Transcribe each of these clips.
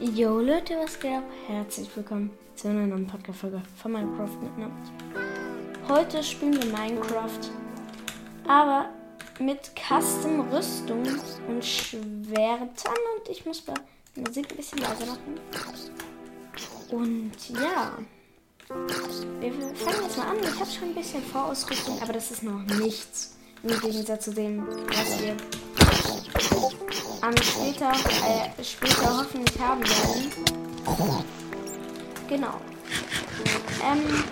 Jo Leute, was geht ab? Herzlich willkommen zu einer neuen Podcast-Folge von Minecraft mit Namt. Heute spielen wir Minecraft, aber mit Custom Rüstung und Schwertern und ich muss bei Musik ein bisschen leiser machen. Und ja, wir fangen jetzt mal an. Ich habe schon ein bisschen Vorausrüstung, aber das ist noch nichts im Gegensatz zu dem, was wir am später, äh, später hoffentlich haben werden. Genau. Ähm,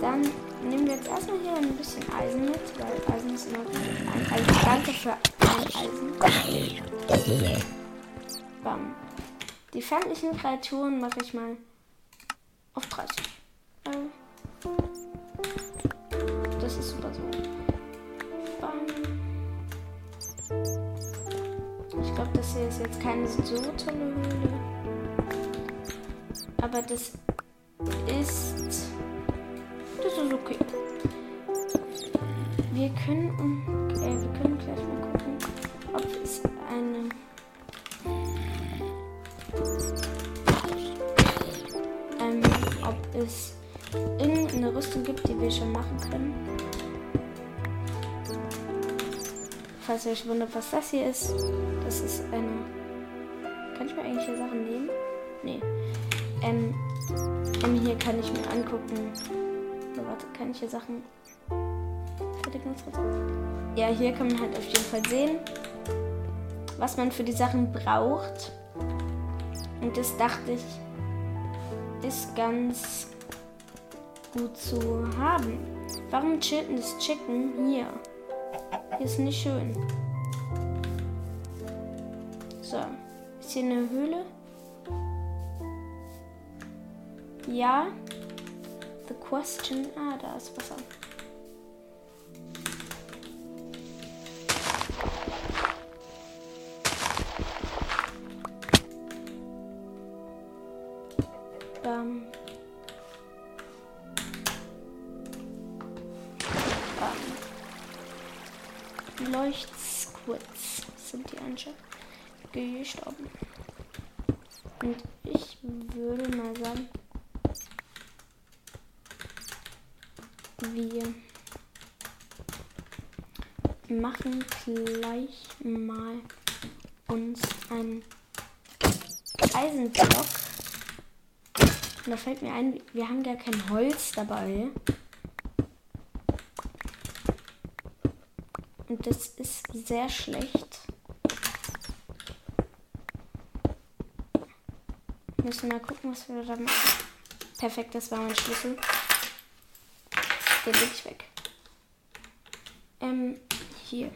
dann nehmen wir jetzt erstmal hier ein bisschen Eisen mit, weil Eisen ist immer ein Eisen. Danke für ein Eisen. Bam. Die feindlichen Kreaturen mache ich mal auf 30. Glaube, das hier ist jetzt keine so tolle Höhle. Aber das ist. Das ist okay. Wir können. Okay, wir können gleich mal gucken, ob es eine. Ähm, ob es irgendeine Rüstung gibt, die wir schon machen können. Falls ihr euch wundert, was das hier ist, das ist eine. Kann ich mir eigentlich hier Sachen nehmen? Nee. Ähm, hier kann ich mir angucken. So, warte, kann ich hier Sachen. Ja, hier kann man halt auf jeden Fall sehen, was man für die Sachen braucht. Und das dachte ich, ist ganz gut zu haben. Warum chillt das Chicken hier? Ist nicht schön. So. Ist hier eine Höhle? Ja. The question. Ah, da ist Wasser. Anscheinend gestorben. Und ich würde mal sagen, wir machen gleich mal uns einen Eisenblock. Und da fällt mir ein, wir haben gar kein Holz dabei. Und das ist sehr schlecht. Müssen mal gucken, was wir da machen. Perfekt, das war mein Schlüssel. Den leg ich weg. Ähm, hier.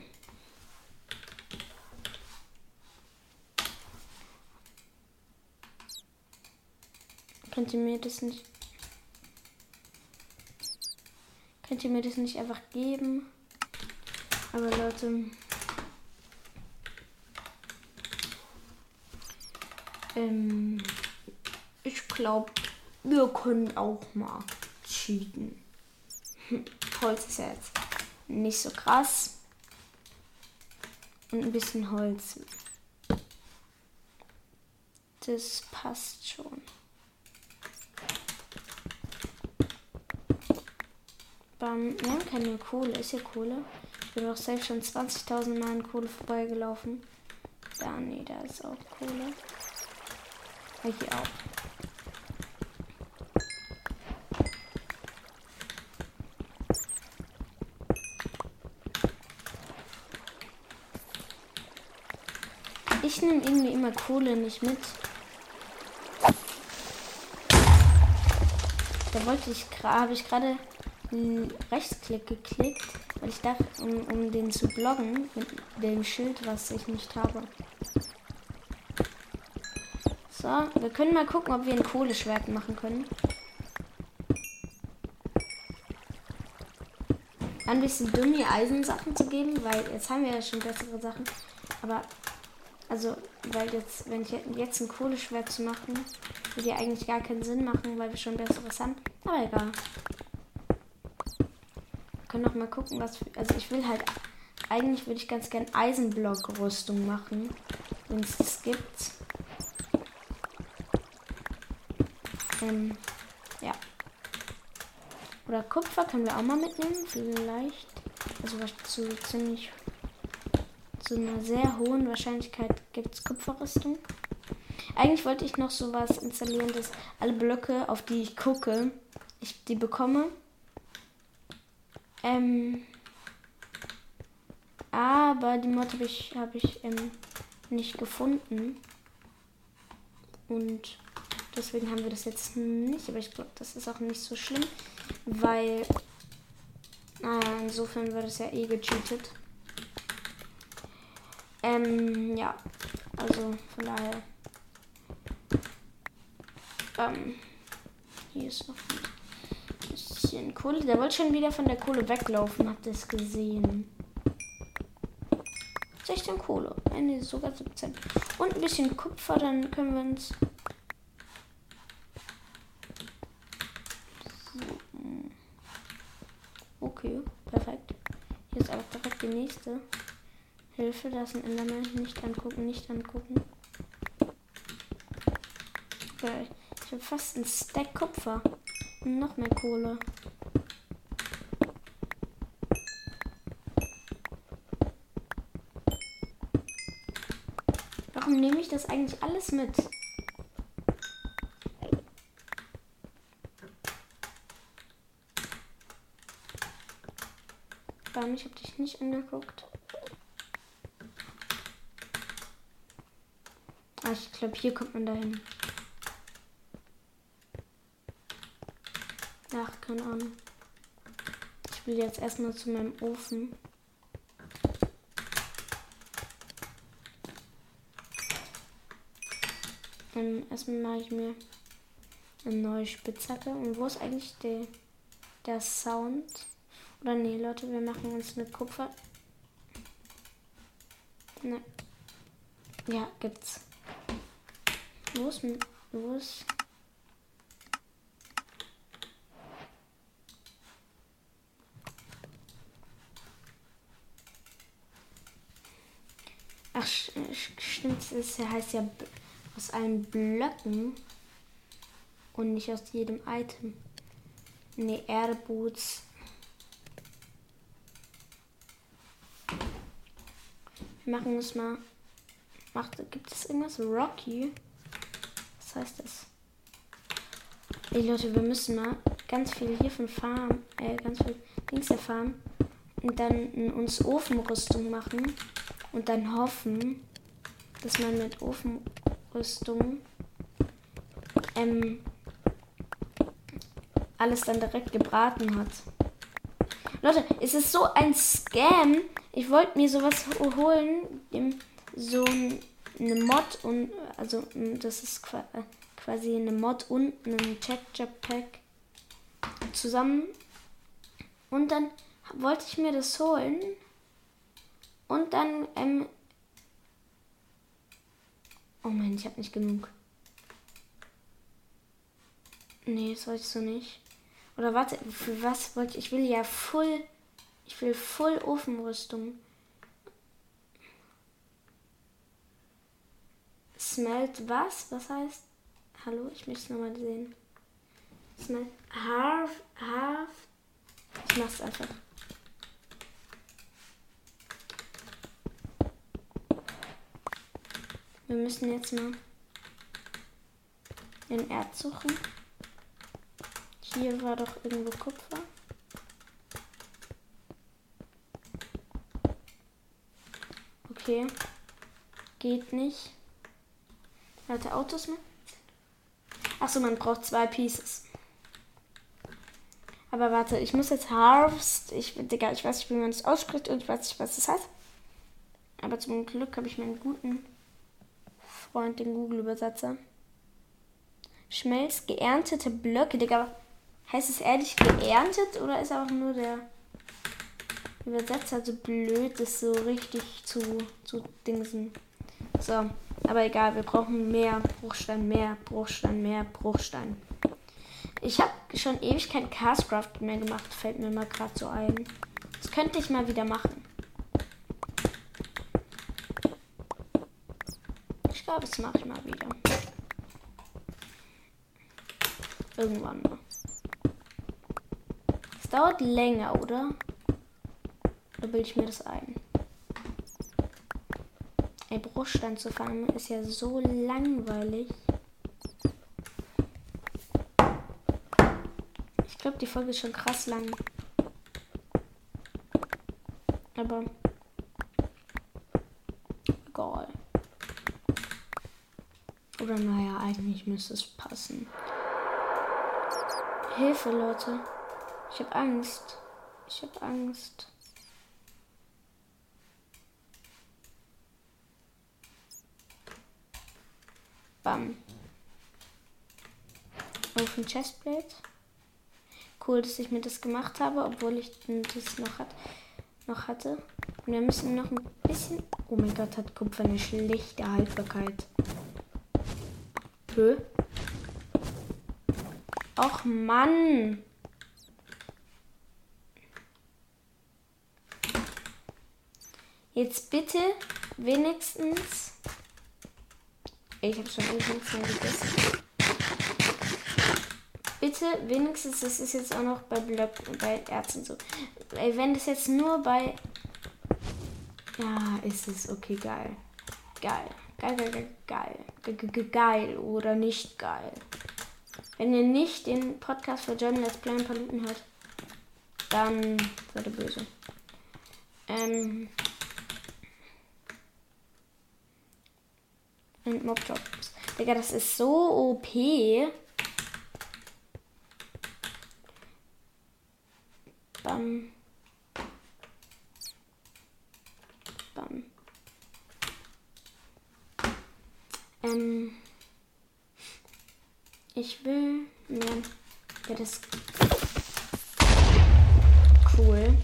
Könnt ihr mir das nicht. Könnt ihr mir das nicht einfach geben? Aber Leute. Ähm, glaube, wir können auch mal cheaten. Hm, Holz ist ja jetzt nicht so krass. Und ein bisschen Holz. Das passt schon. Bam, wir haben keine Kohle. Ist hier Kohle? Ich bin doch selbst schon 20.000 Mal an Kohle vorbeigelaufen. Da, nee, da ist auch Kohle. Hier auch. Ich nehme irgendwie immer Kohle nicht mit. Da wollte ich habe ich gerade Rechtsklick geklickt weil ich dachte, um, um den zu bloggen, mit dem Schild, was ich nicht habe. So, wir können mal gucken, ob wir ein Kohleschwert machen können. Ein bisschen dumm, hier Eisensachen zu geben, weil jetzt haben wir ja schon bessere Sachen. Aber, also, weil jetzt, wenn ich jetzt ein Kohleschwert zu machen, würde ja eigentlich gar keinen Sinn machen, weil wir schon besseres haben. Aber egal. Wir können noch mal gucken, was. Für, also, ich will halt. Eigentlich würde ich ganz gern Eisenblock-Rüstung machen, wenn es das gibt. Ähm, ja. Oder Kupfer können wir auch mal mitnehmen, vielleicht. Also was zu ziemlich zu einer sehr hohen Wahrscheinlichkeit gibt es Kupferrüstung. Eigentlich wollte ich noch sowas installieren, dass alle Blöcke, auf die ich gucke, ich die bekomme. Ähm, aber die Mod habe ich, hab ich ähm, nicht gefunden. Und deswegen haben wir das jetzt nicht. Aber ich glaube, das ist auch nicht so schlimm, weil naja, insofern wird es ja eh gecheatet. Ähm, ja. Also von daher. Ähm, hier ist noch ein bisschen Kohle. Der wollte schon wieder von der Kohle weglaufen, habt ihr es gesehen. 16 Kohle. Eine sogar 17. Und ein bisschen Kupfer, dann können wir uns. Okay, perfekt. Hier ist auch direkt die nächste. Hilfe, das ist ein Enderman. Nicht angucken, nicht angucken. Ich habe fast ein Stack Kupfer. Und noch mehr Kohle. Warum nehme ich das eigentlich alles mit? Ich habe dich nicht angeguckt. Ah, ich glaube, hier kommt man dahin. Ach, keine Ahnung. Ich will jetzt erstmal zu meinem Ofen. Dann erstmal mache ich mir eine neue Spitzhacke. Und wo ist eigentlich der, der Sound? Oder nee, Leute, wir machen uns mit Kupfer. Ne. Ja, gibt's. Wo ist, wo ist Ach, stimmt, es heißt ja aus allen Blöcken und nicht aus jedem Item. Ne, Airboots. Wir machen es mal. Macht, gibt es irgendwas? Rocky? Was heißt das? Ey Leute, wir müssen mal ganz viel hier von Farm, äh, ganz viel Dings der und dann uns Ofenrüstung machen und dann hoffen, dass man mit Ofenrüstung ähm, alles dann direkt gebraten hat. Leute, es ist so ein Scam. Ich wollte mir sowas holen, so eine Mod und also das ist quasi eine Mod und ein Check Pack zusammen. Und dann wollte ich mir das holen. Und dann, ähm. Oh mein, ich habe nicht genug. Nee, das wollte ich so nicht. Oder warte, für was wollte ich? Ich will ja voll. Ich will voll Ofenrüstung. Smelt was? Was heißt? Hallo, ich möchte es nochmal sehen. Smelt. Half. Half. Ich mach's einfach. Wir müssen jetzt mal den Erz suchen. Hier war doch irgendwo Kupfer. Okay. Geht nicht. Hatte Autos mit? Achso, man braucht zwei Pieces. Aber warte, ich muss jetzt Harvest. Ich, Digga, ich weiß nicht, wie man das ausspricht und ich weiß nicht, was das heißt. Aber zum Glück habe ich meinen guten Freund, den Google-Übersetzer. Schmelz geerntete Blöcke, Digga. Heißt es ehrlich geerntet oder ist auch nur der Übersetzer so blöd, das so richtig zu, zu dingsen? So, aber egal, wir brauchen mehr Bruchstein, mehr Bruchstein, mehr Bruchstein. Ich habe schon ewig kein Castcraft mehr gemacht, fällt mir mal gerade so ein. Das könnte ich mal wieder machen. glaube, das mache ich mal wieder. Irgendwann mal. Es dauert länger, oder? Da bilde ich mir das ein. Ey, Bruchstein zu fangen ist ja so langweilig. Ich glaube, die Folge ist schon krass lang. Aber egal. Oder naja, eigentlich müsste es passen. Hilfe, Leute. Ich habe Angst. Ich habe Angst. Bam. Auf ein Chestplate. Cool, dass ich mir das gemacht habe, obwohl ich das noch, hat, noch hatte. Und wir müssen noch ein bisschen. Oh mein Gott, hat Kupfer eine schlechte Haltbarkeit. Hö? Och Mann! Jetzt bitte wenigstens ich habe schon ewig nichts mehr gegessen. Bitte, wenigstens, das ist jetzt auch noch bei Blöck, bei Ärzten so. Ey, wenn das jetzt nur bei. Ja, ist es okay, geil. Geil. Geil, geil, geil, geil. Ge geil oder nicht geil. Wenn ihr nicht den Podcast für German Let's Play Paluten hört, dann seid ihr böse. Ähm. Und Mobjobs. Digga, das ist so OP. Bam. Bam. Ähm. Ich will mir. Ja, das. Cool.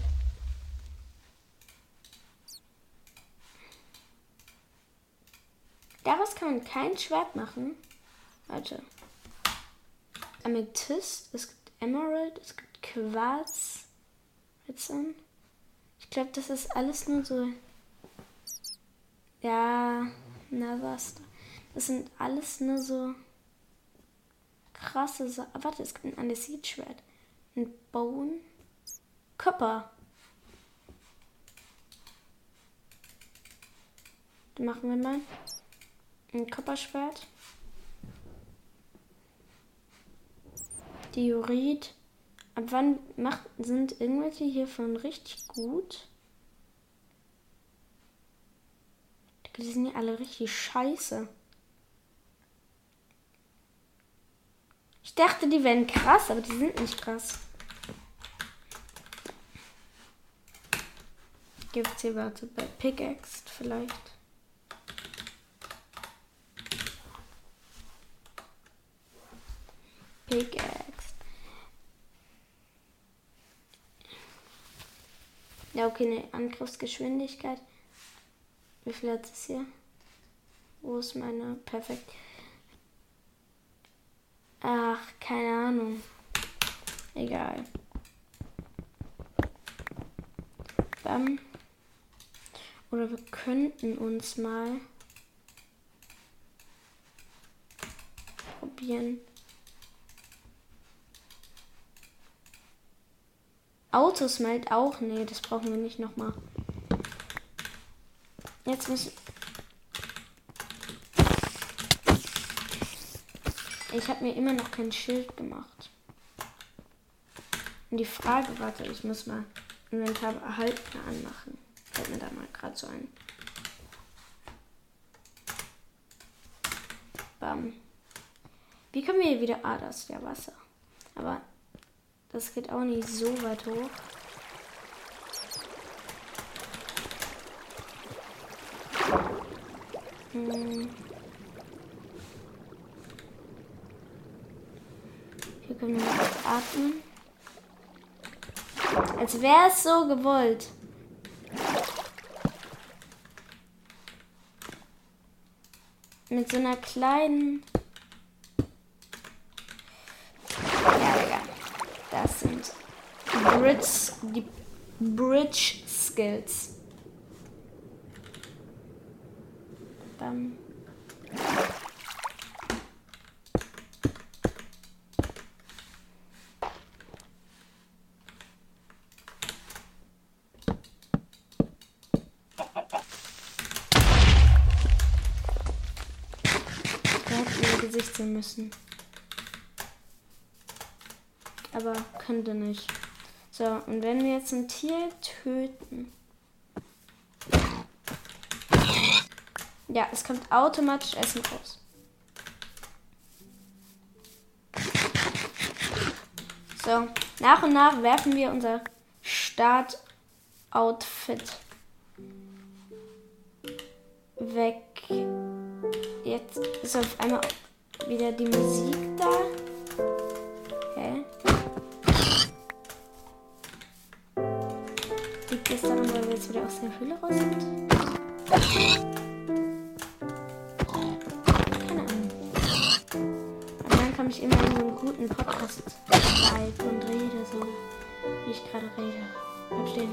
Daraus kann man kein Schwert machen. Warte. Amethyst, es gibt Emerald, es gibt Quarz. Ich glaube, das ist alles nur so. Ja, na was? Das sind alles nur so krasse Sachen. Warte, es gibt ein Andesit-Schwert. Ein Bone. Dann machen wir mal. Ein Kopperschwert. Diorit. Ab wann macht, sind irgendwelche hiervon richtig gut? Die sind ja alle richtig scheiße. Ich dachte, die wären krass, aber die sind nicht krass. Gibt es hier warte bei Pickaxe vielleicht? Pickaxe. Ja, okay, eine Angriffsgeschwindigkeit. Wie viel hat es hier? Wo ist meine? Perfekt. Ach, keine Ahnung. Egal. Bam. Oder wir könnten uns mal probieren. Autos malt auch. Nee, das brauchen wir nicht nochmal. Jetzt müssen. Ich habe mir immer noch kein Schild gemacht. Und die Frage, warte, ich muss mal Inventar erhalten anmachen. Fällt mir da mal gerade so ein. Bam. Wie können wir hier wieder. Ah, das ist ja Wasser. Aber das geht auch nicht so weit hoch. Hm. Hier können wir atmen. Als wäre es so gewollt. Mit so einer kleinen Bridge, die Bridge Skills. Dann. Gesicht sehen müssen. Aber könnte nicht. So, und wenn wir jetzt ein Tier töten. Ja, es kommt automatisch Essen raus. So, nach und nach werfen wir unser Start-Outfit weg. Jetzt ist auf einmal wieder die Musik da. Hä? Daran, weil wir jetzt wieder aus der Höhle raus sind? Keine Ahnung. Und dann komme ich immer in so einen guten Podcast vibe und rede so, wie ich gerade rede. Bleib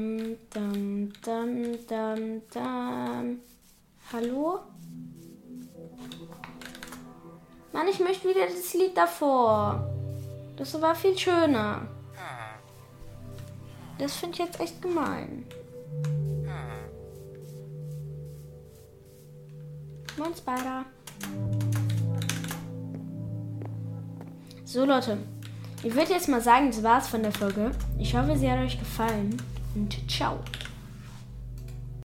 dum, dum, dum, dum, dum. Hallo? Mann, ich möchte wieder das Lied davor. Das war viel schöner. Das finde ich jetzt echt gemein. Moin, Spider. So, Leute. Ich würde jetzt mal sagen, das war's von der Folge. Ich hoffe, sie hat euch gefallen. Und ciao.